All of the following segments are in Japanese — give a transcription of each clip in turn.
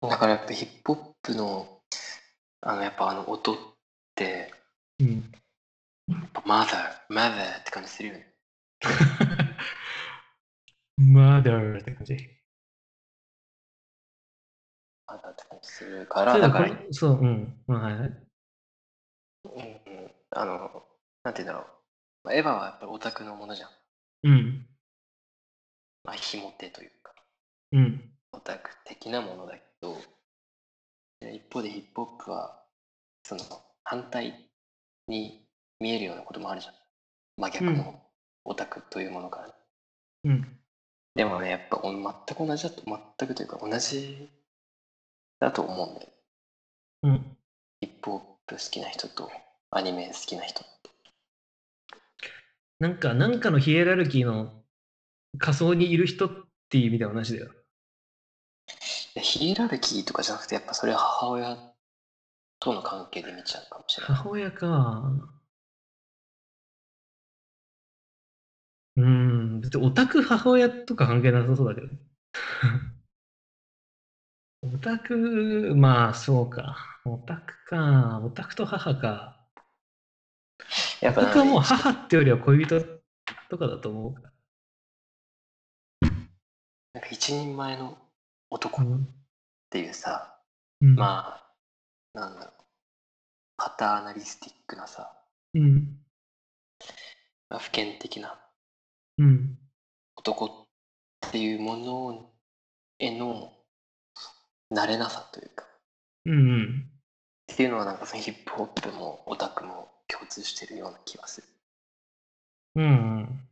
だからやっぱヒップホップの、あの、やっぱあの音って、うん。やっぱ mother, mother って感じするよね。マダーって感じ。mother って感じするから、だから、そう、うん。まあはいはい。うんうん、あの、なんて言うんだろう。まあエヴァはやっぱりオタクのものじゃん。うん。まあ、ひも手というか、うん。オタク的なものだけど、で一方でヒップホップは、その反対に見えるようなこともあるじゃん。真逆うんのオタクというものからね。うん。でもね、やっぱお全く同じだと、全くというか同じだと思うんだよ。うん。ヒップホップ好きな人とアニメ好きな人って。なんか、なんかのヒエラルキーの仮想にいる人っていう意味では同じだよ。ヒエラルキーとかじゃなくて、やっぱそれは母親との関係で見ちゃうかもしれない。母親か。うーん、別にオタク母親とか関係なさそうだけど。オタク、まあそうか。オタクか。オタクと母か。やっぱ僕はもう母ってよりは恋人とかだと思う。なんか一人前の男っうんていうさ、うん、まあ、なんだろう、パターナリスティックなさ、うん。まあ普遍的なうん。男っていうものへの慣れなさというか、うんうん。っていうのはなんかそのヒップホップもオタクも共通してるような気がする。うんうん。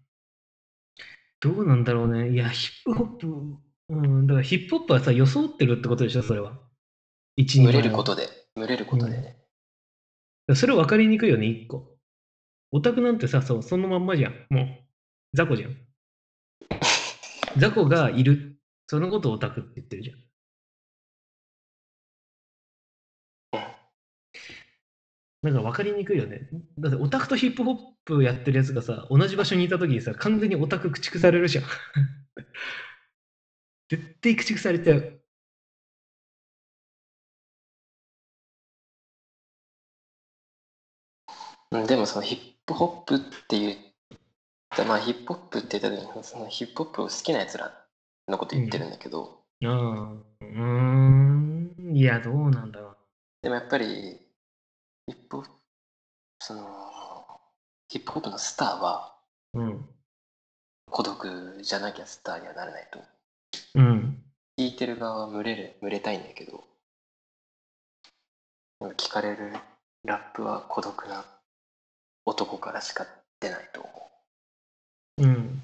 どうなんだろうね。いや、ヒップホップ、うん、だからヒップホップはさ、装ってるってことでしょ、それは。一人群れることで、群れることでね。それ分かりにくいよね、一個。オタクなんてさ、そうそのまんまじゃん。もう、雑魚じゃん。雑魚がいる。そのことをオタクって言ってるじゃん。だから分かりにくいよね。だってオタクとヒップホップやってるやつがさ、同じ場所にいたときにさ、完全にオタク駆逐されるじゃん。絶対駆逐されちゃう。うんでもそのヒップホップっていう、まあヒップホップって言った時にそのヒップホップを好きなやつらのこと言ってるんだけど、ああ、うーん。いや、どうなんだろう。でもやっぱりヒップそのヒップホップのスターはうん。孤独じゃなきゃスターにはなれないと。うん。聞いてる側は群れる、群れたいんだけど、聞かれるラップは孤独な男からしか出ないと思うん。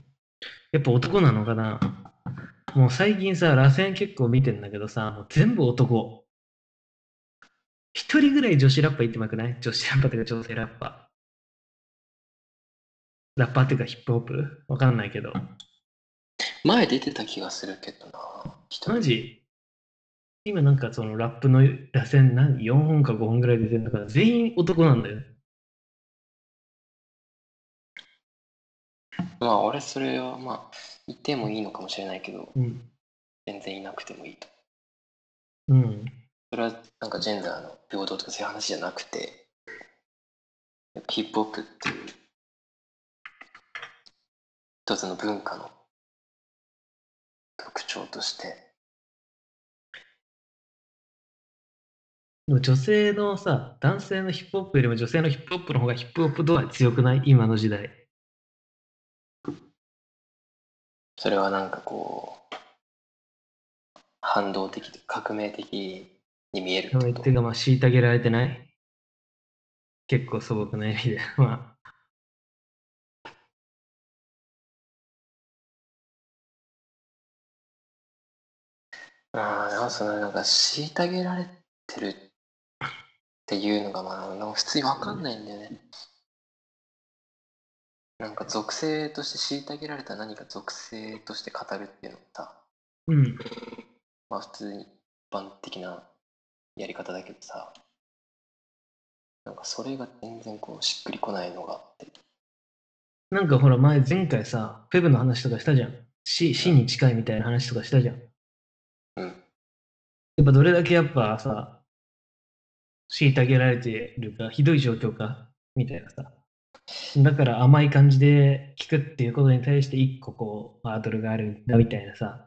やっぱ男なのかな？もう最近さ、螺旋結構見てんだけどさ、もう全部男。一人ぐらい女子ラッパー言ってもよくない？女子ラッパーっていうか女性ラッパー。ラッパーっていうかヒップホップ？わかんないけど。う。前出てた気がするけどな。マジ？今なんかそのラップの螺旋何 ?4 本か5本ぐらい出てるんだから全員男なんだよ。まあ俺それはまあ言ってもいいのかもしれないけど、うん。全然いなくてもいいと。うん。それはなんかジェンダーの平等とかそういう話じゃなくて、ヒップホップっていう一つの文化の特徴として、でも女性のさ、男性のヒップホップよりも女性のヒップホップの方がヒップホップ度合い強くない？今の時代。それはなんかこう、反動的で革命的に見えるっていうか、まあ、虐げられてない？結構素朴な意味で。まああ、なんかそのなんか虐げられてるっていうのがまあ、普通にわかんないんだよね。なんか属性として虐げられた何か属性として語るっていうのもさ、あ、うん。まあ普通に一般的なやり方だけどさ、なんかそれが全然こうしっくりこないのがあって。なんかほら、前、前回さ、フェブの話とかしたじゃん。死死に近いみたいな話とかしたじゃん。うん。やっぱどれだけやっぱさ、虐げられてるか、ひどい状況か、みたいなさ。だから甘い感じで聞くっていうことに対して一個こう、ハードルがあるんだみたいなさ。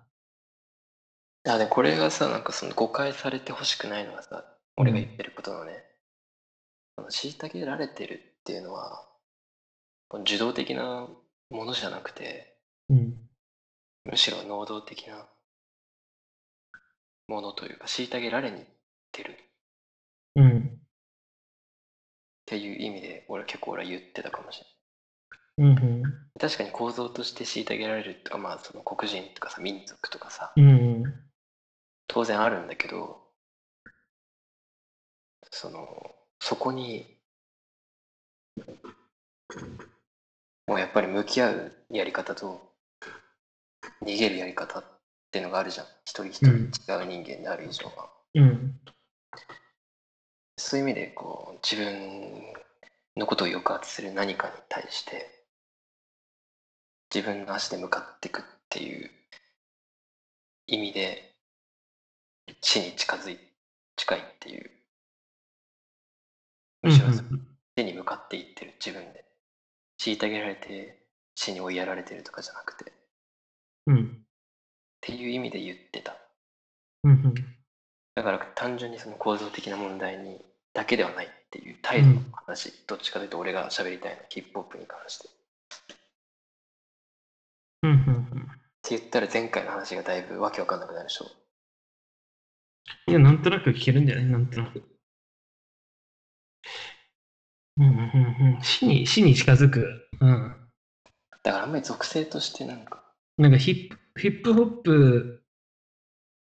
いやでこれがさなんかその誤解されてほしくないのはさ俺が言ってることのね、その虐げられてるっていうのは受動的なものじゃなくてうん。むしろ能動的なものというか虐げられにいってるっうん。ていう意味で俺結構俺は言ってたかもしれないうんうん。確かに構造として虐げられるとかまあその黒人とかさ民族とかさうんうん。当然あるんだけどそのそこにもうやっぱり向き合うやり方と逃げるやり方っていうのがあるじゃん。一人一人違う人間である以上は、うん。そういう意味でこう自分のことを抑圧する何かに対して自分の足で向かっていくっていう意味で死に近づい近いっていう。むしろ死に向かっていってる。自分で。虐げられて死に追いやられてるとかじゃなくて。っうん。ていう意味で言ってたうん。だから単純にその構造的な問題にだけではないっていう態度の話、どっちかというと俺が喋りたいのヒップホップに関してってうん。うん。言ったら前回の話がだいぶわけわかんなくなるでしょいや、なんとなく聞けるんじゃない？なんとなく。うんうんうんうん。死に、死に近づく。うん。だからあんまり属性としてなんかなんかヒップ、ヒップホップ、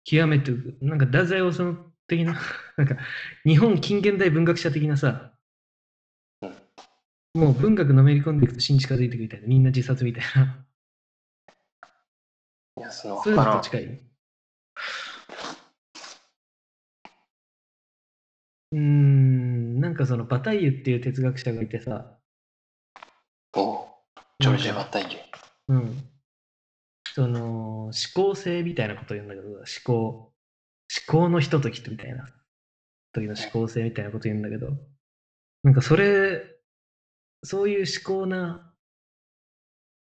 極めて、なんか太宰治的な、なんか日本近現代文学者的なさ、うん。もう文学のめり込んでいくと死に近づいていくみたいな、みんな自殺みたいな、いやそのそういうのと近い？うーん、なんかそのバタイユっていう哲学者がいてさ、おう。ジョルジバッタイユ。うん。その、思考性みたいなことを言うんだけど、思考、思考のひとときみたいな、時の思考性みたいなこと言うんだけど、なんかそれ、そういう思考な、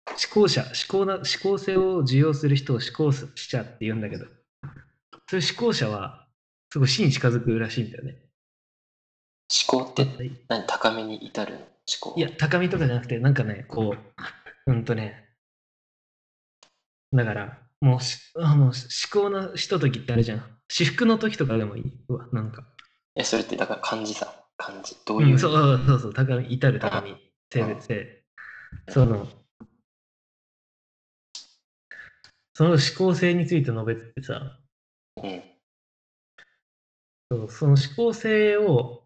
思考者、思考な、思考性を受容する人を思考者って言うんだけど、そういう思考者は、すごい死に近づくらしいんだよね。思考って何高めに至るの思考？いや、高みとかじゃなくて、なんかね、こう、うんとね、だから、もうし、あもう思考のひとときってあるじゃん。至福の時とかでもいい。うわ、なんか。えそれってだから漢字さ漢字どういう、うん、そうそうそうそう、高み、至る高み、性うん別性。その、その思考性について述べててさ、うんそうその思考性を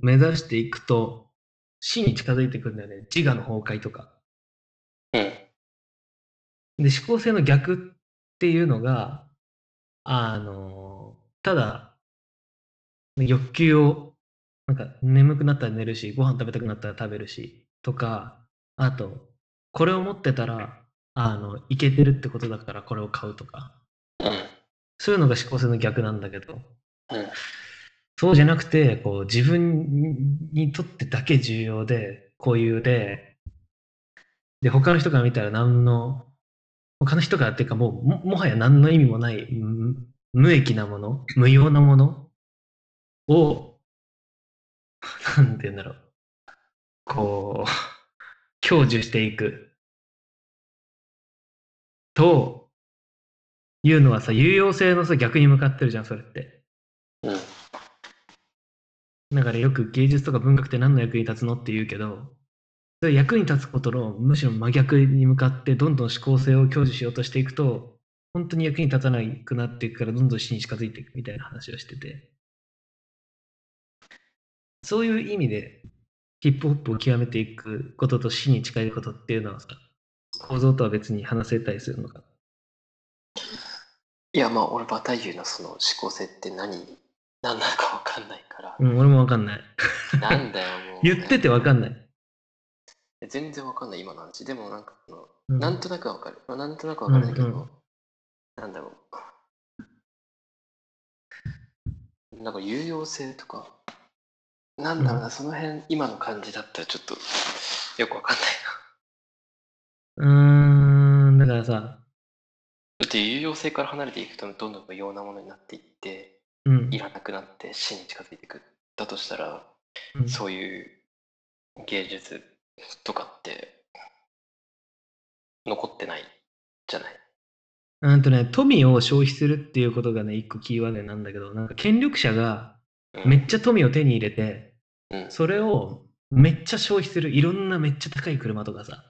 目指していくと、死に近づいてくるんだよね。自我の崩壊とか。うんで、思考性の逆っていうのが、あの、ただ、欲求を、なんか眠くなったら寝るし、ご飯食べたくなったら食べるし、とか、あと、これを持ってたら、あの、いけてるってことだからこれを買うとか、うん。そういうのが思考性の逆なんだけど、うん。そうじゃなくて、こう、自分にとってだけ重要で、固有で、で、他の人から見たら何の、他の人からっていうかもう、ももはや何の意味もない、む無益なもの、無用なものを、なんて言うんだろう、こう、享受していく。と、いうのはさ、有用性のさ、逆に向かってるじゃん、それって。うんだからよく芸術とか文学って何の役に立つのって言うけど、役に立つことのむしろ真逆に向かってどんどん思考性を享受しようとしていくと、本当に役に立たなくなっていくからどんどん死に近づいていくみたいな話をしてて、そういう意味でヒップホップを極めていくことと死に近いことっていうのはさ、構造とは別に話せたりするのか？いやまあ俺バタイユのその思考性って何何なのかわかんないから、うん、俺もわかんない。なんだよもう言っててわかんない。全然わかんない今の話。でもなんかなんとなくわかる、まあ、なんとなくわかるんだけど、うんうんなんだろう。なんか有用性とか、なんだろうな、その辺、今の感じだったらちょっとよくわかんないうーん、だからさ、な。だって有用性から離れていくとどんどん無用なものになっていって、うん。い。らなくなって死に近づいていく。だとしたら、うん。そういう芸術とかって残ってないじゃない？うんとね、富を消費するっていうことがね、一個キーワードなんだけど、なんか権力者がうんめっちゃ富を手に入れて、うんそれをめっちゃ消費する、いろんなめっちゃ高い車とかさ、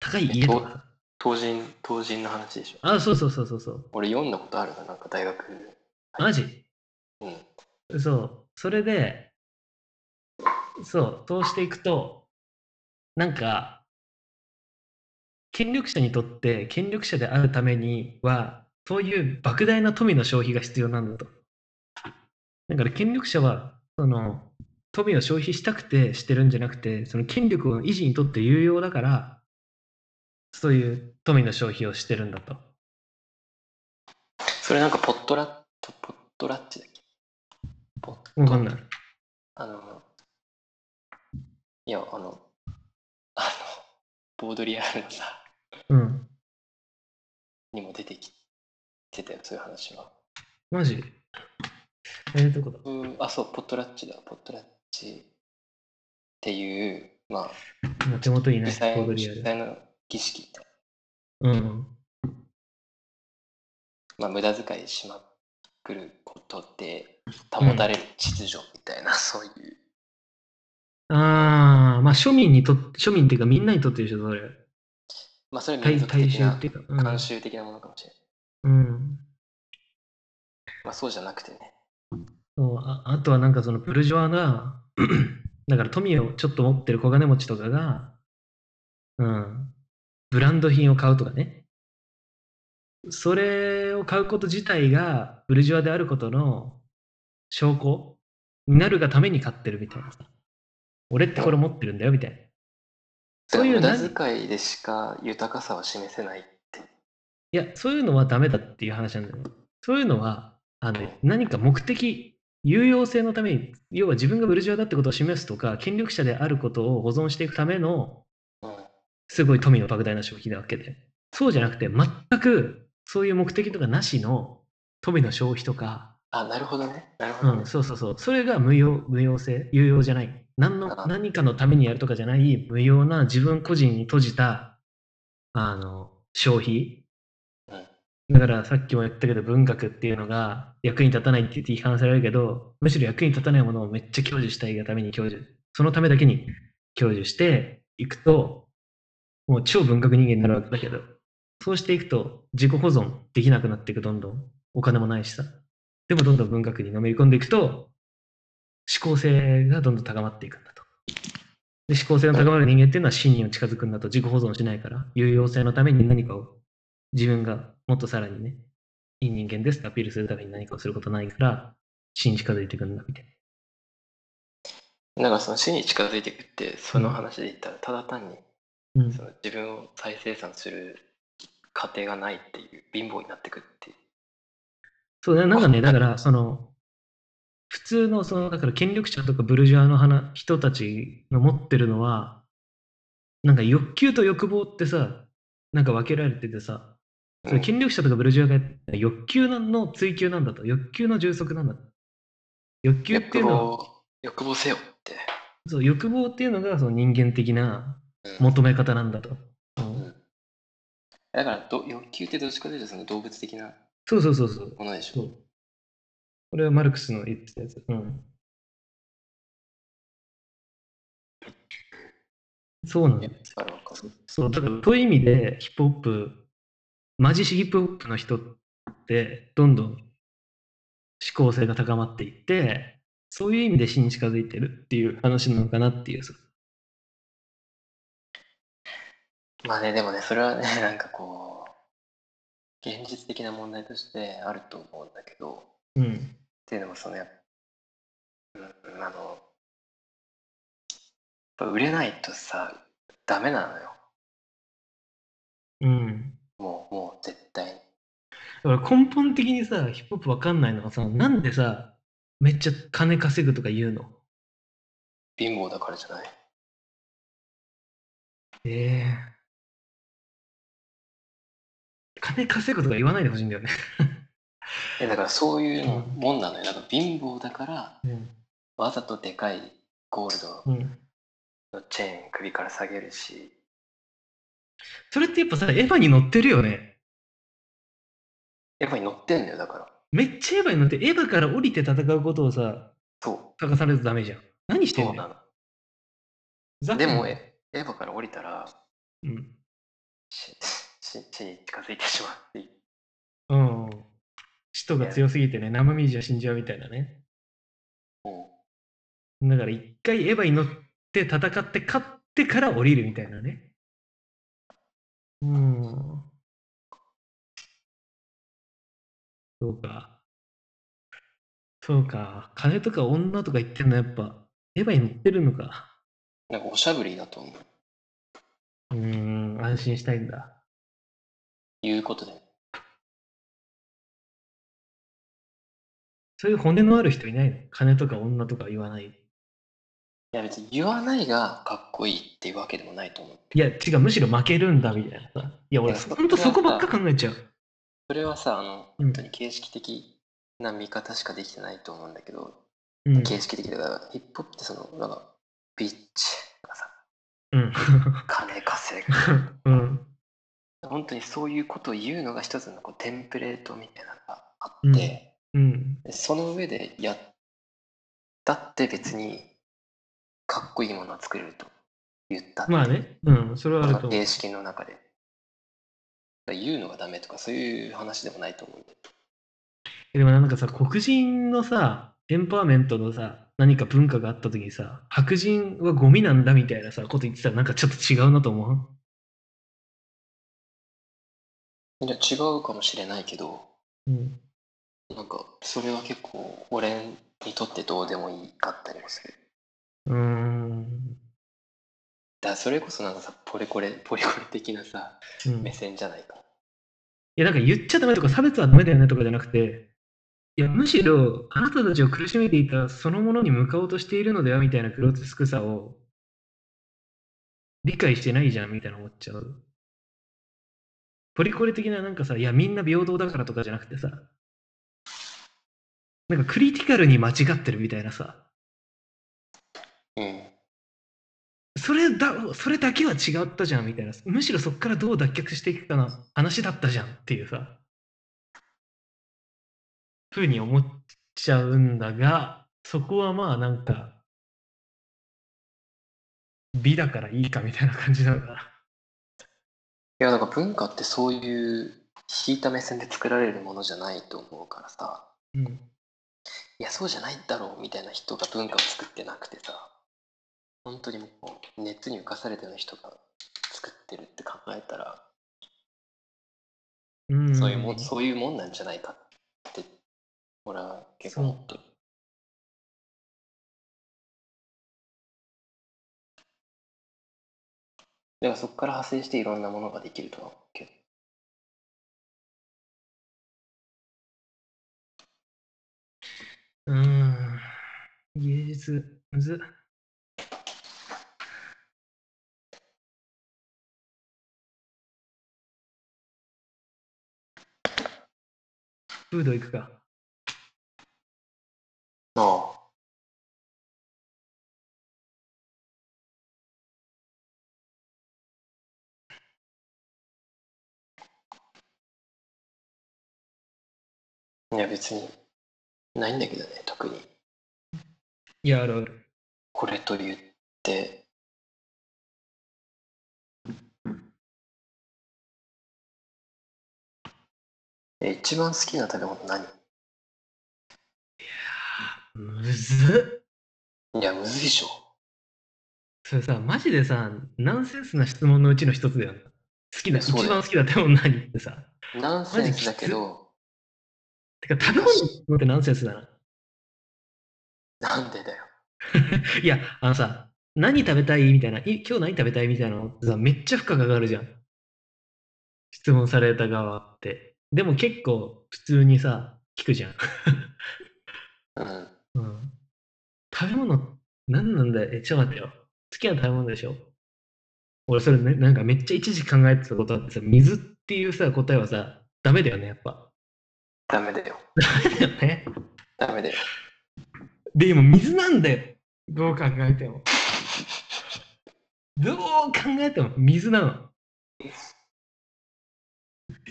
高い家とかさ。当人、当人の話でしょ？あ、そうそうそうそうそう。俺読んだことあるな、なんか大学。マジ？うん。そう。それで、そう、通していくと、なんか、権力者にとって権力者であるためには、そういう莫大な富の消費が必要なんだと。だから権力者は、その、富を消費したくてしてるんじゃなくて、その権力の維持にとって有用だから、そういう富の消費をしてるんだと。それなんかポットラット、ポットラッチだっけ？ポットわかんない。あの、いや、あの、ボードリアルのさ、うん。にも出てきてたよ、そういう話は。マジ？えー、どこだ？うん、あ、そう、ポットラッチだ、ポットラッチっていう、まあ、今手元にない、主催のコードリアル。主催の儀式みたいな。うん。まあ、無駄遣いしまくることで保たれる秩序みたいな、そういう。ああ、まあ庶民にとって、庶民っていうかみんなにとってでしょ、それ。まあ、それ民族大的な衆っていうか。うん慣習的なものかもしれない。うん。まあ、そうじゃなくてね。そうああとはなんかそのブルジョワが、だから富をちょっと持ってる小金持ちとかが、うん、ブランド品を買うとかね。それを買うこと自体がブルジョワであることの証拠になるがために買ってるみたいなさ。俺ってこれ持ってるんだよみたいな。そういう無何駄遣いでしか豊かさは示せないって。いや、そういうのはダメだっていう話なんだよ。そういうのは、あの、何か目的、有用性のために、要は自分がブルジョワだってことを示すとか、権力者であることを保存していくための、うん。すごい富の莫大な消費なわけで。そうじゃなくて、全くそういう目的とかなしの富の消費とか、あ、なるほどね。なるほどねうん、。そうそうそう。それが無用、無用性、有用じゃない。何のあ何かのためにやるとかじゃない、無用な自分個人に閉じた、あの、消費。うんだからさっきも言ったけど文学っていうのが役に立たないって言って批判されるけど、むしろ役に立たないものをめっちゃ享受したいがために享受、そのためだけに享受していくと、もう超文学人間になるわけだけど、そうしていくと自己保存できなくなっていく、どんどん。お金もないしさ。でもどんどん文学にのめり込んでいくと、思考性がどんどん高まっていくんだと。で思考性が高まる人間っていうのは真に近づくんだと自己保存しないから、有用性のために何かを自分がもっとさらにね、いい人間ですってアピールするために何かをすることないから、死に近づいていくんだみたいなんかその死に近づいていくって、その話で言ったら、ただ単にな。うんその自分を再生産する過程がないっていう、貧乏になっていくっていう。そうだ、なんかね、だから、その、普通の、その、だから権力者とかブルジョワの話人たちが持ってるのは、なんか欲求と欲望ってさ、なんか分けられててさ、それ権力者とかブルジョワが欲求の追求なんだと、欲求の充足なんだと。欲求ってい欲うのは、望、欲望せよって。そう欲望っていうのがその人間的なうん求め方なんだと。うんうんだからど欲求ってどっちかというとその動物的なそうそうそうそう。ものでしょ。そう。これはマルクスの言ってたやつ。うん。そうなんだいや。わかるわかるそう、だからそう。いう。意味でヒップホップ、マジシヒップホップの人ってどんどん思考性が高まっていって、そう。いう。意味で死に近づいてるっていう。話なのかなっていう。まあね、でもね、それはね、なんかこう、現実的な問題としてあると思うんだけど、うん。っていうのもそのやっうん、あの、やっぱ売れないとさ、ダメなのよ。うん。もう、もう絶対に。だから根本的にさ、ヒップホップわかんないのはさ、なんでさ、めっちゃ金稼ぐとか言うの？貧乏だからじゃない。ええ金稼ぐとか言わないでほしいんだよね。えだからそういうもんなのよ。なんか貧乏だから、うん。わざとでかいゴールドうん。のチェーン首から下げるし、それってやっぱさ、エヴァに乗ってるよね。やっぱり乗ってんだよ、だから。めっちゃエヴァに乗って、エヴァから降りて戦うことをさ、そ書かされるとダメじゃん。何しう、てんのでも、えエヴァから降りたら、うん。しし死に近づいてしまうっていう。うん。使徒が強すぎてね、生身じゃ死んじゃうみたいなね。うんだから一回エヴァに乗って戦って勝ってから降りるみたいなね。うん。そうか。そうか。金とか女とか言ってんのやっぱ、エヴァに乗ってるのか。なんかおしゃぶりだと思う。うーん、安心したいんだ。いうことで。そういう骨のある人いないの？金とか女とか言わない？いや別に言わないがかっこいいっていうわけでもないと思う。いや、違う、むしろ負けるんだみたいなさ。いや、俺、いやそこばっか考えちゃう。それはさ、あの、うん本当に形式的な見方しかできてないと思うんだけど、うん。形式的だから、ヒップホップってその、なんか、ビッチとかさ、うん。金稼ぐ。うん。本当にそういうことを言うのが一つのこうテンプレートみたいなのがあって、うん。でその上でやったって別にかっこいいものを作れると言ったまあね。うん。それはあると形式の中で。言うのがダメとかそういう話でもないと思うんで。でもなんかさ、黒人のさ、エンパワーメントのさ、何か文化があった時にさ、白人はゴミなんだみたいなさ、こと言ってたらなんかちょっと違うなと思う。いや違うかもしれないけど、うん。なんかそれは結構俺にとってどうでもいいかったりもする。うーん。だからそれこそなんかさ、ポリコレ、ポリコレ的なさ、うん、目い線じゃないか。や、なんか言っちゃダメとか差別はダメだよねとかじゃなくて、いや、むしろあなたたちを苦しめていたそのものに向かおうとしているのではみたいなグロテスクさを理解してないじゃんみたいな思っちゃう。ポリコレ的ななんかさ、いや、みんな平等だからとかじゃなくてさ、なんかクリティカルに間違ってるみたいなさ、うん。それだ、それだけは違ったじゃんみたいな、むしろそこからどう脱却していくかな話だったじゃんっていうさ、ふうに思っちゃうんだが、そこはまあなんか、美だからいいかみたいな感じなのかな。いや、なんか文化ってそういう引いた目線で作られるものじゃないと思うからさ、うん。いや、そうじゃないだろうみたいな人が文化を作ってなくてさ、本当にもう熱に浮かされての人が作ってるって考えたら、うん、そういうもん、そういうもんなんじゃないかって、俺は結構思ってる。だからそこから派生していろんなものができるとは思うけど。うーん。芸術、むずっ。フード行くか。ああ。いや別にないんだけどね特にいや、あるある。これと言ってえ一番好きな食べ物何？むずっ。いやむずいでしょそれさ、マジでさ、ナンセンスな質問のうちの一つだよな。好きな、一番好きな食べ物何ってさ。ナンセンスだけどてか、食べ物ってナンセンスだな。なんでだよ いや、あのさ、何食べたいみたいな、い今日何食べたいみたいなのってさ、めっちゃ負荷がかかるじゃん。質問された側って。でも結構普通にさ、聞くじゃん。うんうん。食べ物、何なんだよ。え、ちょっと待ってよ。好きな食べ物でしょ？俺、それ、ね、なんかめっちゃ一時考えてたことあってさ、水っていうさ、答えはさ、ダメだよね、やっぱ。ダメだよ。ダメだよね。ダメだよ。で、今、水なんだよ。どう考えても。どう考えても水なの。い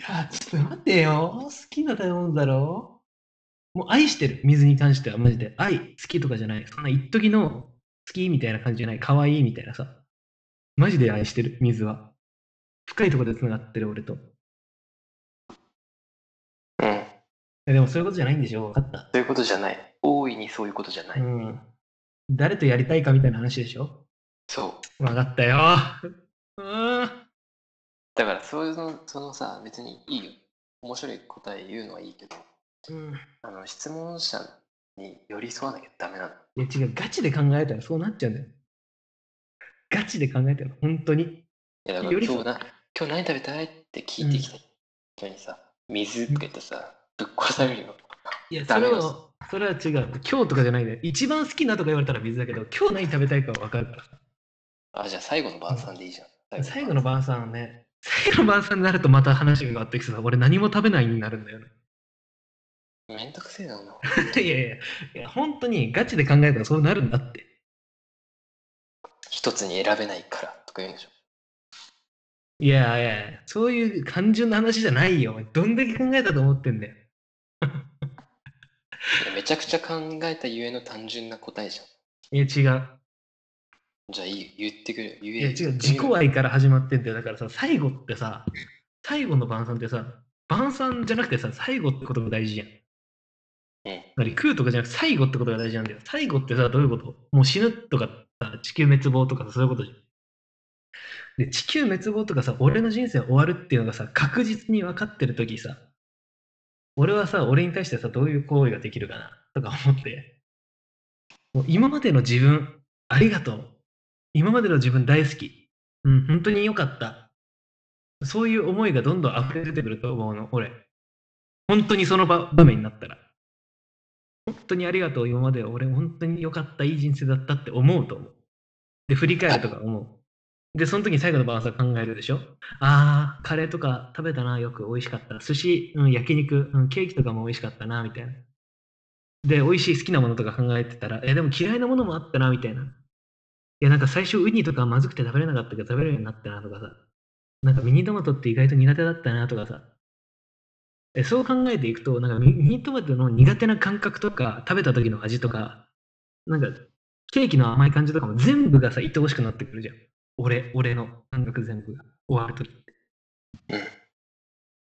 や、ちょっと待ってよ。好きな食べ物だろもう愛してる。水に関してはマジで。愛、好きとかじゃない。そんな一時の好きみたいな感じじゃない。可愛いみたいなさ。マジで愛してる、水は。深いところで繋がってる、俺と。えでもそういうことじゃないんでしょ分かった。そういうことじゃない。大いにそういうことじゃない。うん。誰とやりたいかみたいな話でしょそう。分かったよ。うん。だから、そういうの、そのさ、別にいいよ。面白い答え言うのはいいけど、うん。あの、質問者に寄り添わなきゃダメなの。いや違う、ガチで考えたらそうなっちゃうんだよ。ガチで考えたら、本当に。いや、だから今日な、今日何食べたいって聞いてきた人にさ、水とか言ってさ、ぶっ殺されるよ。いや、それは、それは違う。今日とかじゃないで。一番好きなとか言われたら水だけど、今日何食べたいかは分かるから。あ、じゃあ最後の晩餐でいいじゃん。最後の晩餐はね、最後の晩餐になるとまた話が変わってきてさ、俺何も食べないになるんだよね。めんどくせえな、いやいや、いや本当にガチで考えたらそうなるんだって。一つに選べないからとか言うんでしょ。いやいやいや、そういう単純な話じゃないよ。どんだけ考えたと思ってんだよ。めちゃくちゃ考えたゆえの単純な答えじゃん。いや、違う。じゃあいいよ、言ってくれよ。言えいや、違う。自己愛から始まってんだよ。だからさ、最後ってさ、最後の晩餐ってさ、晩餐じゃなくてさ、最後ってことが大事じゃん。うん。り食うとかじゃなくて最後ってことが大事なんだよ。最後ってさ、どういうこと？もう死ぬとかさ、地球滅亡とかさ、そういうことじゃん。で、地球滅亡とかさ、俺の人生終わるっていうのがさ、確実に分かってる時さ、俺はさ、俺に対してさ、どういう行為ができるかなとか思って、もう今までの自分、ありがとう。今までの自分大好き。うん、本当に良かった。そういう思いがどんどん溢れ出てくると思うの、俺。本当にその場場面になったら。本当にありがとう、今まで俺本当に良かった、いい人生だったって思うと思う。で、振り返るとか思う。で、その時に最後のバランスは考えるでしょ？あー、カレーとか食べたな、よく美味しかった。寿司、うん、焼肉、うん、ケーキとかも美味しかったな、みたいな。で、美味しい好きなものとか考えてたら、え、でも嫌いなものもあったな、みたいな。いや、なんか最初ウニとかまずくて食べれなかったけど食べれるようになったなとかさ。なんかミニトマトって意外と苦手だったなとかさ。えそう考えていくと、なんかミニトマトの苦手な感覚とか、食べた時の味とか、なんかケーキの甘い感じとかも全部がさ、愛おしくなってくるじゃん。俺、俺の感覚全部が終わる時って。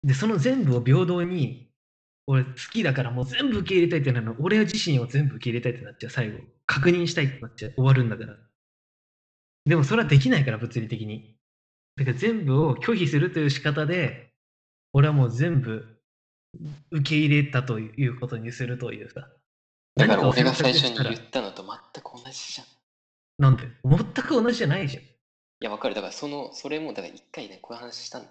で、その全部を平等に、俺好きだからもう全部受け入れたいってなるの、俺自身を全部受け入れたいってなっちゃう、最後。確認したいってなっちゃう、終わるんだから。でもそれはできないから、物理的に。だから全部を拒否するという仕方で、俺はもう全部受け入れたということにするというさ。だから俺が最初に言ったのと全く同じじゃん。いなんで？全く同じじゃないじゃん。や、わかる。だからその、それも、だから一回ね、こういう話したの。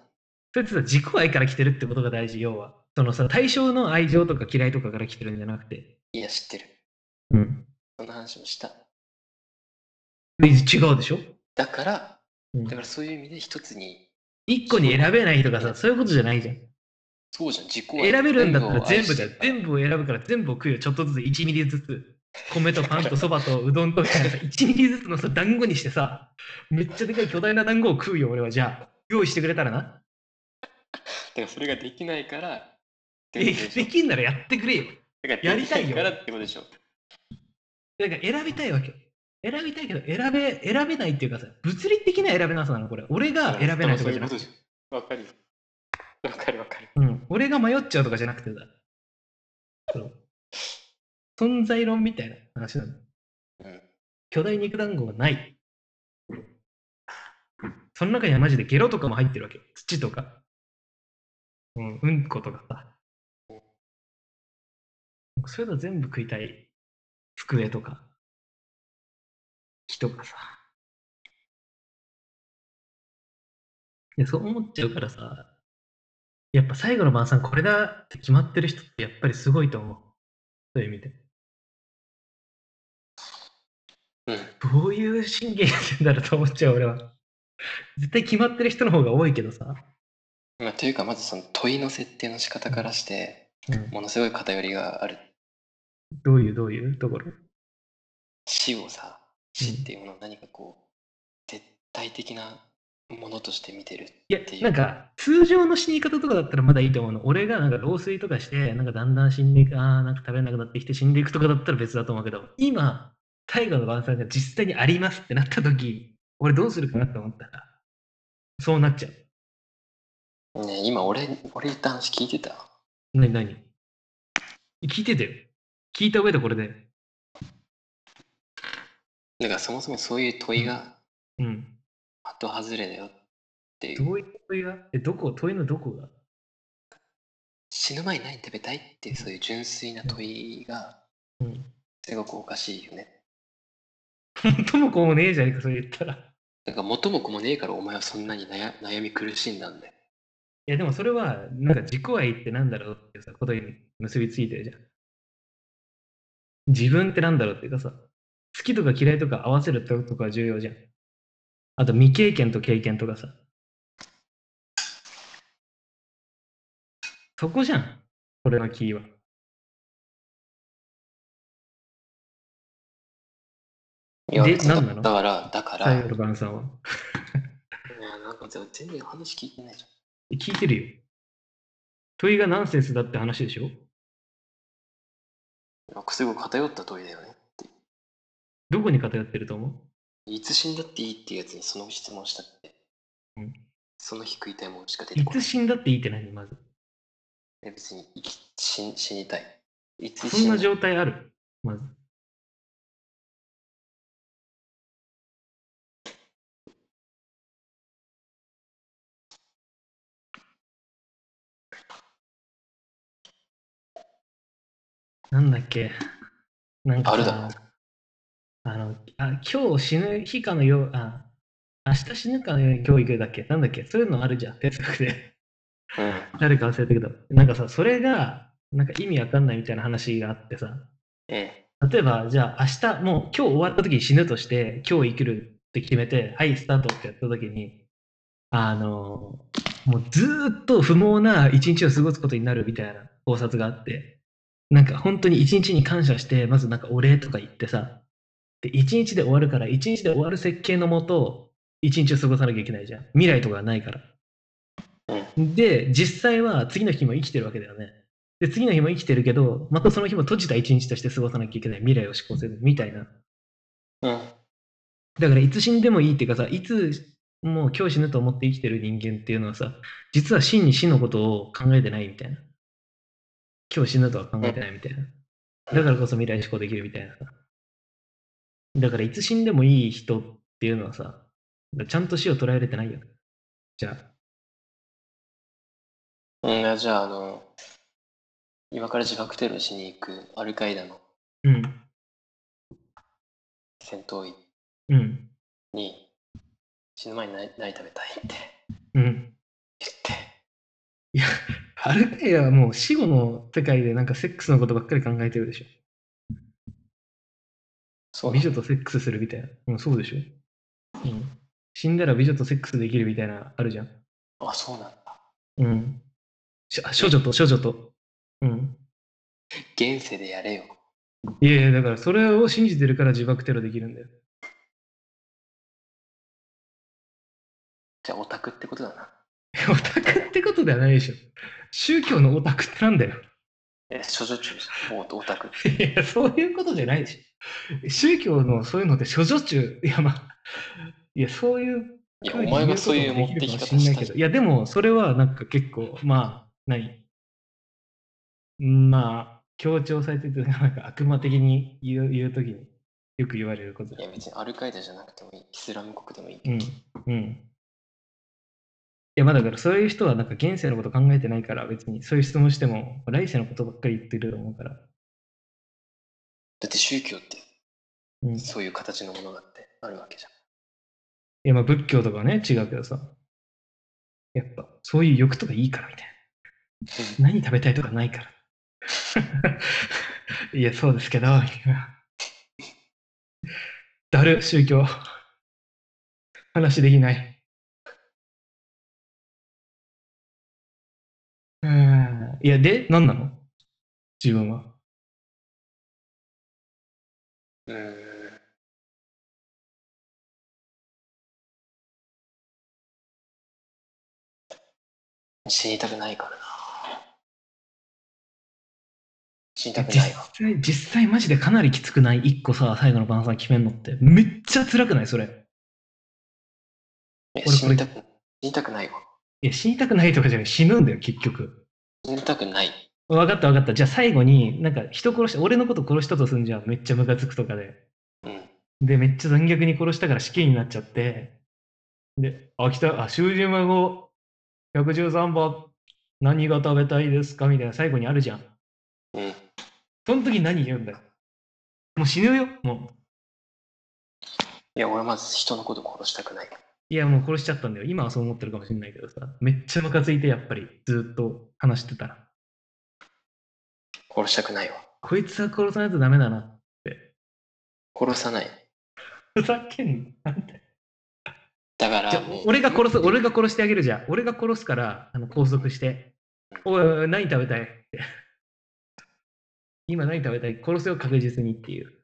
それってさ、自己愛から来てるってことが大事、要は。そのさ、対象の愛情とか嫌いとかから来てるんじゃなくて。いや、知ってる。うん。その話もした。違うでしょ？だから、うんだからそういう意味で一つに、一個に選べないとかさ、そういうことじゃないじゃん。そうじゃん、自己愛選べるんだったら全部だよ。全部を愛してるから全部を選ぶから全部を食うよ。ちょっとずつ1ミリずつ。米とパンとそばとうどんとみたいなさ、1ミリずつのさ、団子にしてさ、めっちゃでかい巨大な団子を食うよ、俺は。じゃあ、用意してくれたらな。だからそれができないから、えできんならやってくれよ。だからやりたいよからってことでしょ。だから選びたいわけ。選びたいけど、選べ、選べないっていうかさ、物理的な選べなさなの、これ。俺が選べないとかじゃなくて。わかるよ。わかるわかる。うん。俺が迷っちゃうとかじゃなくてさ。そう存在論みたいな話なの。うん。巨大肉団子はない。その中にはマジでゲロとかも入ってるわけ。土とか。うん、うんことかさ。そういうの全部食いたい。机とか。木とかさ。で、そう思っちゃうからさ。やっぱ最後の晩餐これだって決まってる人ってやっぱりすごいと思う。そういう意味で。うん。どういう神経してんだろうと思っちゃう、俺は。絶対決まってる人の方が多いけどさ。まあ、というか、まずその問いの設定の仕方からして、うん、ものすごい偏りがある。どういう、どういうところ？死をさ、死っていうものを何かこう、絶対的なものとして見てる。いやってい、うなんか、通常の死に方とかだったらまだいいと思うの。俺がなんか老衰とかして、なんかだんだん死んでいく、ああ、なんか食べれなくなってきて死んでいくとかだったら別だと思うけど、今、大河の晩餐が実際にありますってなった時、俺どうするかなって思ったら、そうなっちゃう。ね今俺、俺言った話聞いてた？なになに聞いててよ。聞いた上でこれで。だからそもそもそういう問いがうん。的外れだよっていう。どういう問いが？え、どこ？問いのどこが？死ぬ前に何食べたい？っていうそういう純粋な問いがうん。すごくおかしいよね。ともこもねえじゃねえか、それ言ったら。いだから元も子もねえからお前はそんなに悩悩み苦しんだんだよ。や、でもそれは、なんか自己愛ってなんだろうっていうさ、ことに結びついてるじゃん。自分ってなんだろうっていうかさ、好きとか嫌いとか合わせるとが重要じゃん。あと未経験と経験とかさ。そこじゃん。これのキーは。いやで何なの？だから、だから、い最後の晩餐は。やなんか全然話聞いてないじゃん。聞いてるよ。問いがナンセンスだって話でしょ？なんかすごい偏った問いだよねって。どこに偏ってると思う？いつ死んだっていいっていうやつにその質問したって、うんその日食いたいものしか出ていこない。つ死んだっていいって何？まず。え別に生き死死にたい。いつそんな状態ある？まず。なんだっけ？なんかあるさだあのあ、今日死ぬ日かのよう、あ、明日死ぬかのように今日行くだっけ？なんだっけ？そういうのあるじゃん、哲学で。うん。誰か忘れたけど。なんかさ、それが、なんか意味わかんないみたいな話があってさ、うん。例えば、じゃあ明日、もう今日終わった時に死ぬとして、今日生きるって決めて、はい、スタートってやった時に、あの、もうずーっと不毛な一日を過ごすことになるみたいな考察があって、なんか本当に一日に感謝して、まずなんかお礼とか言ってさ、で、一日で終わるから、一日で終わる設計のもと、一日を過ごさなきゃいけないじゃん。未来とかがないから。で、実際は次の日も生きてるわけだよね。で、次の日も生きてるけど、またその日も閉じた一日として過ごさなきゃいけない未来を思考するみたいな。うん。だからいつ死んでもいいっていうかさ、いつもう今日死ぬと思って生きてる人間っていうのはさ、実は真に死のことを考えてないみたいな。今日死ぬとは考えてないみたいな。だからこそ未来思考できるみたいなさ。だからいつ死んでもいい人っていうのはさ、ちゃんと死を捉えれてないよ。じゃあ。うん、じゃあ、あの、今から自爆テロしに行くアルカイダのうん。戦闘員うん。に死ぬ前に何何食べたいってうん。言って、いや、アルカイダはもう死後の世界でなんかセックスのことばっかり考えてるでしょ。そう美女とセックスするみたいな。うん、そうでしょ。うん。死んだら美女とセックスできるみたいな、あるじゃん。あ、そうなんだ。うん。しあ処女と処女と。うん。現世でやれよ。いやいや、だからそれを信じてるから自爆テロできるんだよ。じゃあ、オタクってことだな。オタクってことではないでしょ。宗教のオタクってなんだよ。え、処女中。オオタク。いや、そういうことじゃないでしょ。宗教のそういうのって処女中、いや、まあ、いや、そういういや、お前がそういう持ってき方したじゃんいや、でも、それはなんか結構、まあ、何まあ、強調されてて、なんか悪魔的に言う言うときによく言われることいや、別にアルカイダじゃなくてもいい。イスラム国でもいい。うん。うん。いや、まあだからそういう人はなんか現世のこと考えてないから、別にそういう質問しても、来世のことばっかり言ってると思うから。だって宗教ってそういう形のものだってあるわけじゃん。や、まあ仏教とかはね、違うけどさ。やっぱ、そういう欲とかいいからみたいな。何食べたいとかないから。いや、そうですけど、みたいなだだる、宗教。話できない。ん。いや、で、何なの？自分は。うーん。死にたくないからな。死にたく実ないわ。際、実際マジでかなりきつくない？一個さ、最後の晩餐決めんのって。めっちゃ辛くない？それ死にたく、死にたくないわ。いや、死にたくないとかじゃない。死ぬんだよ、結局。死にたくない。分かった分かった。じゃあ最後に、なんか人殺して、俺のこと殺したとすんじゃん。めっちゃムカつくとかで。うん。で、めっちゃ残虐に殺したから死刑になっちゃって。で、あ、来た、あ、囚人孫113番、何が食べたいですか？みたいな最後にあるじゃん。うん。その時何言うんだよ。もう死ぬよ、もう。いや、俺まず人のこと殺したくない。いや、もう殺しちゃったんだよ。今はそう思ってるかもしれないけどさ。めっちゃムカついて、やっぱり、ずっと話してたら。殺したくないわ。こいつは殺さないとダメだな。殺さない。ふざけんな。なんでだから俺が殺す、俺が殺してあげるじゃん。俺が殺すから、あの拘束して、おいおい、何食べたいって。今何食べたい？殺せよ確実にっていう。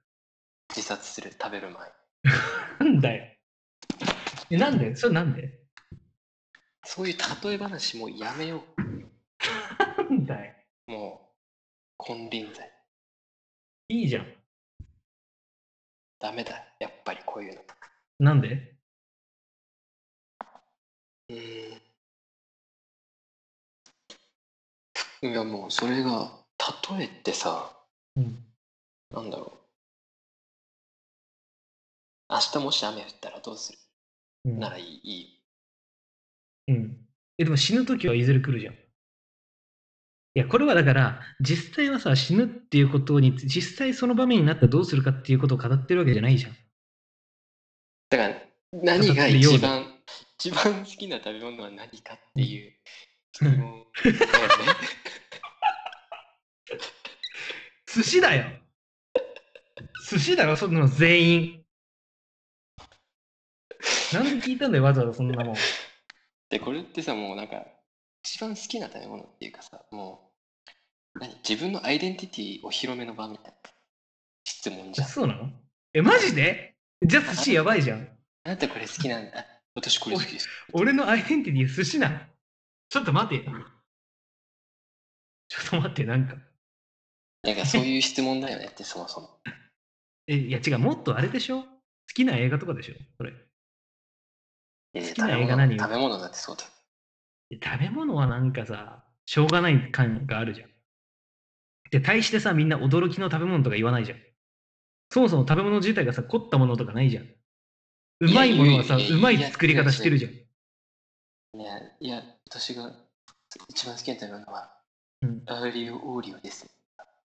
自殺する、食べる前。なんだよ。え、なんで？それなんで？そういう例え話もうやめよなんだよ。う。もう、金輪際。いいじゃん。ダメだ。やっぱりこういうの。なんで？うーん。いやもうそれが、例えってさ、うん。なんだろう。明日もし雨降ったらどうする？うんならいい。うん。え、でも死ぬ時はいずれ来るじゃん。いや、これはだから、実際はさ、死ぬっていうことに、実際その場面になったらどうするかっていうことを語ってるわけじゃないじゃん。だから、何が一番、一番好きな食べ物は何かっていう質問だよね。寿司だよ寿司だろ、そんなの全員。なんで聞いたんだよ、わざわざそんなもん。で、これってさ、もうなんか、一番好きな食べ物っていうかさ、もう、何？自分のアイデンティティを広めの場みたいな質問じゃん。そうなの？え、マジで？じゃあ寿司やばいじゃん。あなたこれ好きなんだ？私これ好きです。俺のアイデンティティ寿司なのちょっと待てよ。ちょっと待って、なんか。なんかそういう質問だよねって、そもそも。え、いや違う、もっとあれでしょ？好きな映画とかでしょ？それ。好きな映画何？食べ物だってそうだよ。食べ物はなんかさ、しょうがない感があるじゃん。で、対してさ、みんな驚きの食べ物とか言わないじゃん。そもそも食べ物自体がさ、凝ったものとかないじゃん。うまいものはさ、うまい作り方してるじゃん。いや、いや、私が一番好きな食べ物は、うんアーリオオーリオです。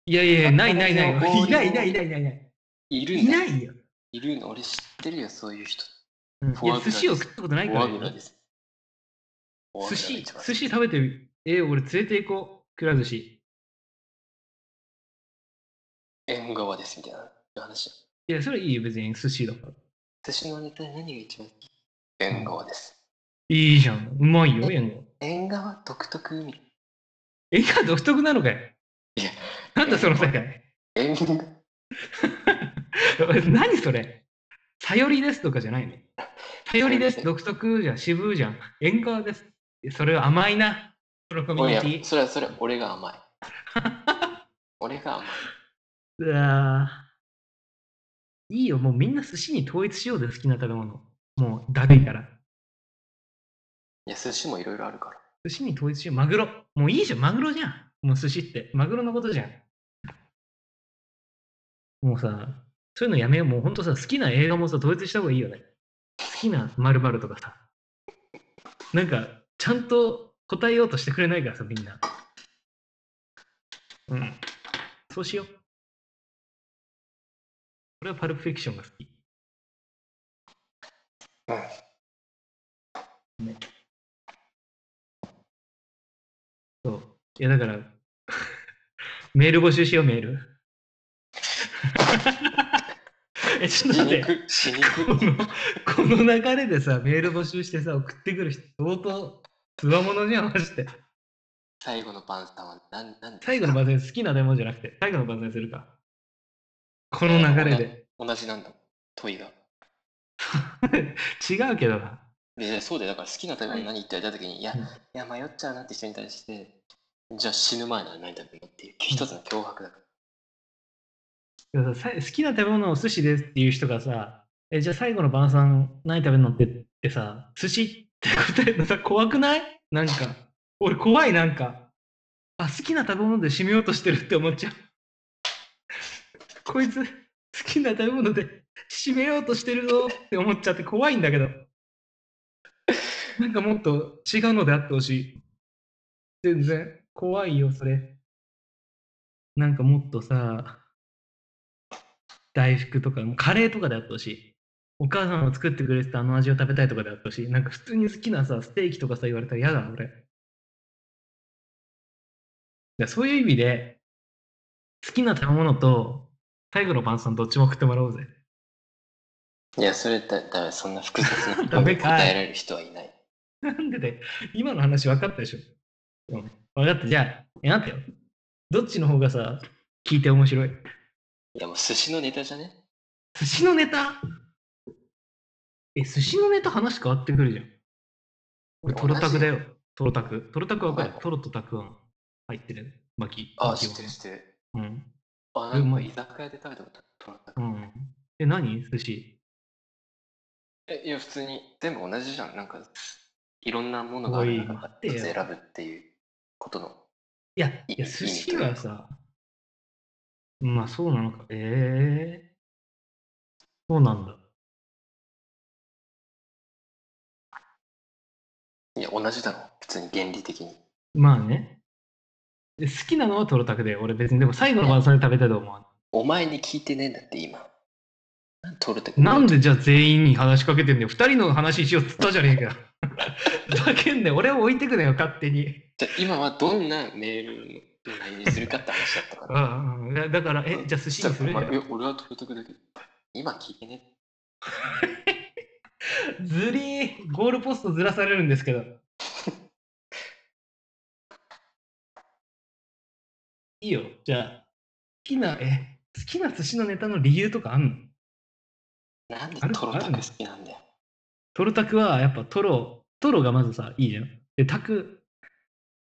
いやいやいや、ないないない。あいないいないいないいないいない。いいるんだ。ないよ。いるの。俺知ってるよ、そういう人。うんいや、寿司を食ったことないから寿司寿司食べてる。え俺連れて行こう。くら寿司。縁側ですみたいな話。いや、それいいよ、別に寿司だから。私のネタで何が一番好き？縁側です。いいじゃん。うまいよ、縁が。縁側独特み？たい縁が独特なのかよ。いや、なんだその世界。縁側？何それ？さよりですとかじゃないのさよりです、独特じゃん、渋じゃん。縁側です。それは甘いな。このコミュニティ。それはそれは俺が甘い。俺が甘い。うわーいいよ、もうみんな寿司に統一しようで好きな食べ物。もうだるいから。いや、寿司もいろいろあるから。寿司に統一しよう。マグロ。もういいじゃん、マグロじゃん。もう寿司って。マグロのことじゃん。もうさ、そういうのやめよう。もうほんとさ、好きな映画もさ、統一した方がいいよね。好きな〇〇とかさ。なんか、ちゃんと答えようとしてくれないからさ、みんな。うん。そうしよう。俺はパルプフィクションが好き。うん。そう。いや、だから、メール募集しよう、メール。え、ちょっと待って。くしにくこのこの流れでさ、メール募集してさ、送ってくる人、相当、つわものじゃん、マジで。最後の晩餐は何最後の晩餐好きなデモじゃなくて、最後の晩餐するか。この流れで。同じなんだ問いが 違うけどな。でそうだよだから好きな食べ物何って言われた時に、いやうんいや迷っちゃうなって人に対してじゃあ死ぬ前なら何食べるのっていう一つの脅迫だからでもさ好きな食べ物を寿司ですっていう人がさ、え、じゃあ最後の晩餐何食べるのってってさ、寿司って答えるのさ、怖くない？なんか、俺怖いなんか、あ、好きな食べ物で締めようとしてるって思っちゃう。こいつ、好きな食べ物で締めようとしてるぞって思っちゃって怖いんだけど。なんかもっと違うのであってほしい。全然、怖いよ、それ。なんかもっとさ、大福とか、カレーとかであってほしい。お母さんが作ってくれてたあの味を食べたいとかであってほしい。なんか普通に好きなさ、ステーキとかさ、言われたら嫌だ、俺。そういう意味で、好きな食べ物と最後の晩餐どっちも食ってもらおうぜ。いやそれだだからそんな複雑な ダメかい答えられる人はいないなんでで、今の話分かったでしょ。うん、分かった。じゃあ、え、待ってよ。どっちの方がさ、聞いて面白い？いやもう寿司のネタじゃね？寿司のネタ？え、寿司のネタ話変わってくるじゃん。俺、トロタクだよ。トロタク。トロタクは分かる？はいトロとタクアン入ってる？巻き。あ知ってる知ってる。うん。あなんうまい？か居酒屋で食べたことある？トロタク。うん。え、何？寿司。えいや普通に。全部同じじゃん。なんかいろんなものがある中おい。から選ぶっていうことの。いや、いいや、い寿司はさ、まあそうなのか。ええそうなんだ。いや同じだろ普通に原理的にまあね。で好きなのはトロタクで、俺別に、でも最後の晩餐で食べたいと思う。お前に聞いてねえんだって今トロタクなんでじゃあ全員に話しかけてんだよ。二人の話しようっつったじゃねえか よ。だけんね俺を置いてくなよ、勝手に。じゃあ今はどんなメールの内容にするかって話だったから。あ あだだから、え、じゃあ寿司にするじゃあ俺はトロタクだけど。今聞いてね。ずりー、ゴールポストずらされるんですけど。いいよ、じゃあ、好きな、え、好きな寿司のネタの理由とかあんの？なんである？トロタク好きなんだよ。トロタクはやっぱトロ、トロがまずさ、いいじゃん。で、タク、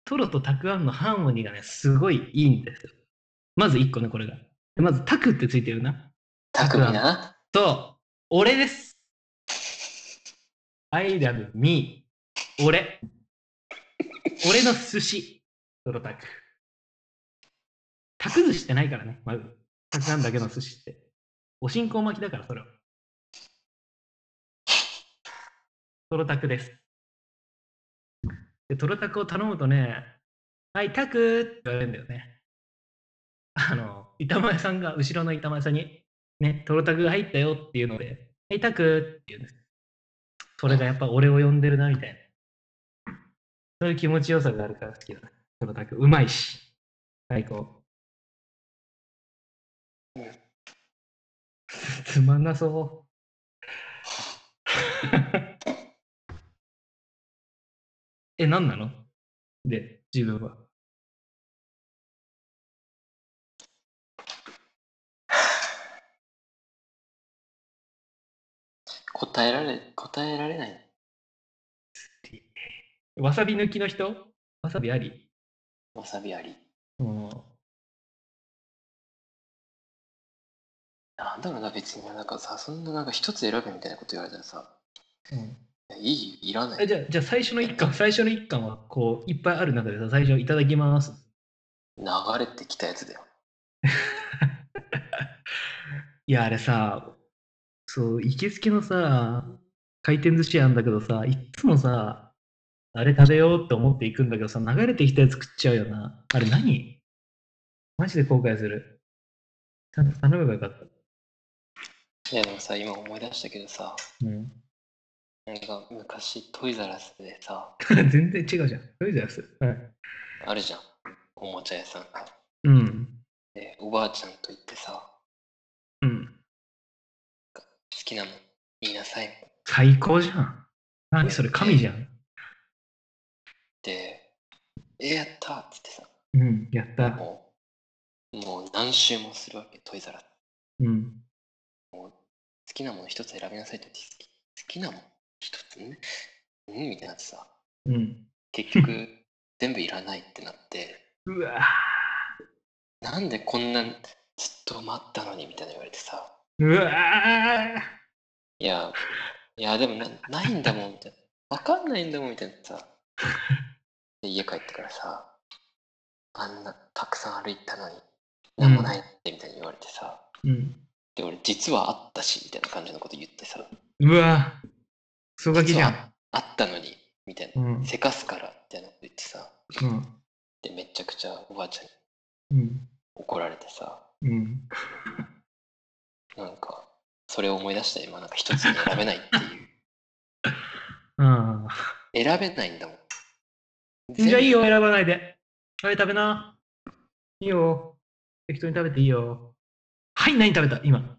トロとタクアンのハーモニーがね、すごいいいんですよ。まず1個ね、これが。でまずタクってついてるな。タクミなそう、俺です。I love me. 俺。俺の寿司。トロタク。タク寿司ってないからね、まず。タクアンだけの寿司って。お新香巻きだから、それは。トロタクです。で、トロタクを頼むとね、はい、タクって言われるんだよね。あの、板前さんが、後ろの板前さんに、ね、トロタクが入ったよっていうので、はい、タクって言うんです。それがやっぱ俺を呼んでるな、みたいな。そういう気持ちよさがあるから好きだ。トロタク。うまいし。最高。つまんなそう。え、何なの？で、自分は。答えられ答えられない。わさび抜きの人？わさびあり？わさびあり。うん。なんだろうな別に。なんかさそんななんか一つ選べみたいなこと言われたらさ。うん、いやいいいらないえじゃあ、じゃあ最初の一巻、最初の一巻はこういっぱいある中でさ、最初いただきます。流れてきたやつだよ いや、あれさ、そう、行きつけのさ、回転寿司屋なんだけどさ、いっつもさ、あれ食べようって思って行くんだけどさ、流れてきたやつ食っちゃうよな。あれ何？マジで後悔する。ちゃんと頼めばよかった。いやでもさ今思い出したけどさうん。なんか昔トイザラスでさ 全然違うじゃん。トイザらス。はい。あるじゃんおもちゃ屋さんがうん。でおばあちゃんと行ってさうん。きなもん言いなさい。最高じゃん。何それ、神じゃん。で、え、やったーっつってさ、うん、やった。もう、もう何周もするわけ、トイザらス。うん。好きなもの一つ選びなさいって言って好き、好きなものん？みたいになってさ、うん。結局、全部いらないってなって、うわなんでこんなずっと待ったのにみたいな言われてさ、ーうわいや、いや、でもなないんだもんみたいな。わかんないんだもんみたいなさ。で、家帰ってからさ、あんなたくさん歩いたのに、なんもないってみたいに言われてさ、ーうん。で、俺実はあったし、みたいな感じのこと言ってさ、うわークソガキじゃん。あったのに、みたいな。うん。せかすから、みたいなこと言ってさ、うん。で、めちゃくちゃおばあちゃんにうん。怒られてさ、うん。なんか、それを思い出した今、なんか一つに選べないっていう。あ 選べないんだもん。あ。じゃあいいよ、選ばないで。はい、食べな。いいよ。適当に食べていいよ。はい、何食べた？今。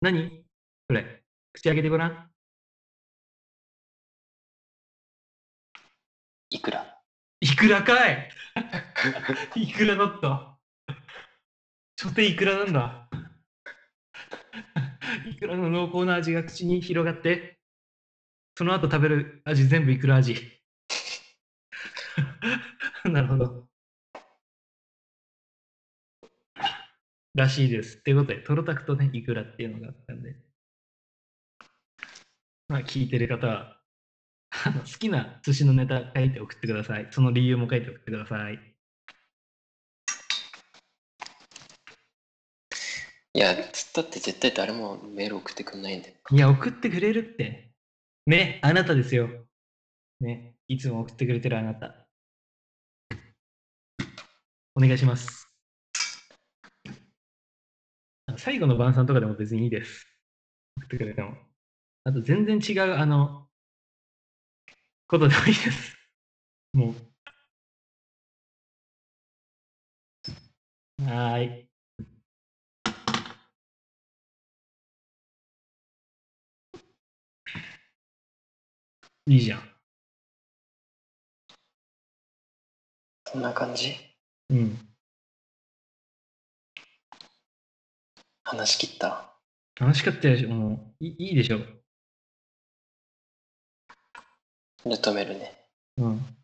何？これ。口開けてごらん。いくら？いくらかい？いくらだった？初手いくらなんだ？いくらの濃厚な味が口に広がって、その後食べる味全部いくら味？なるほど。らしいです。ってことで、トロタクとね、いくらっていうのがあったんで。まあ、聞いてる方は、好きな寿司のネタ書いて送ってください。その理由も書いて送ってください。いや、つったって絶対誰もメール送ってくんないんだよ。いや、送ってくれるって。ね、あなたですよ。ね、いつも送ってくれてるあなた。お願いします。最後の晩餐とかでも別にいいです。送ってくれても。あと全然違う、あの、ことでもいいです。もう。はーい。いいじゃん。そんな感じ？うん。話し切った？楽しかったでしょ。もういいいいでしょ。で止めるね。うん。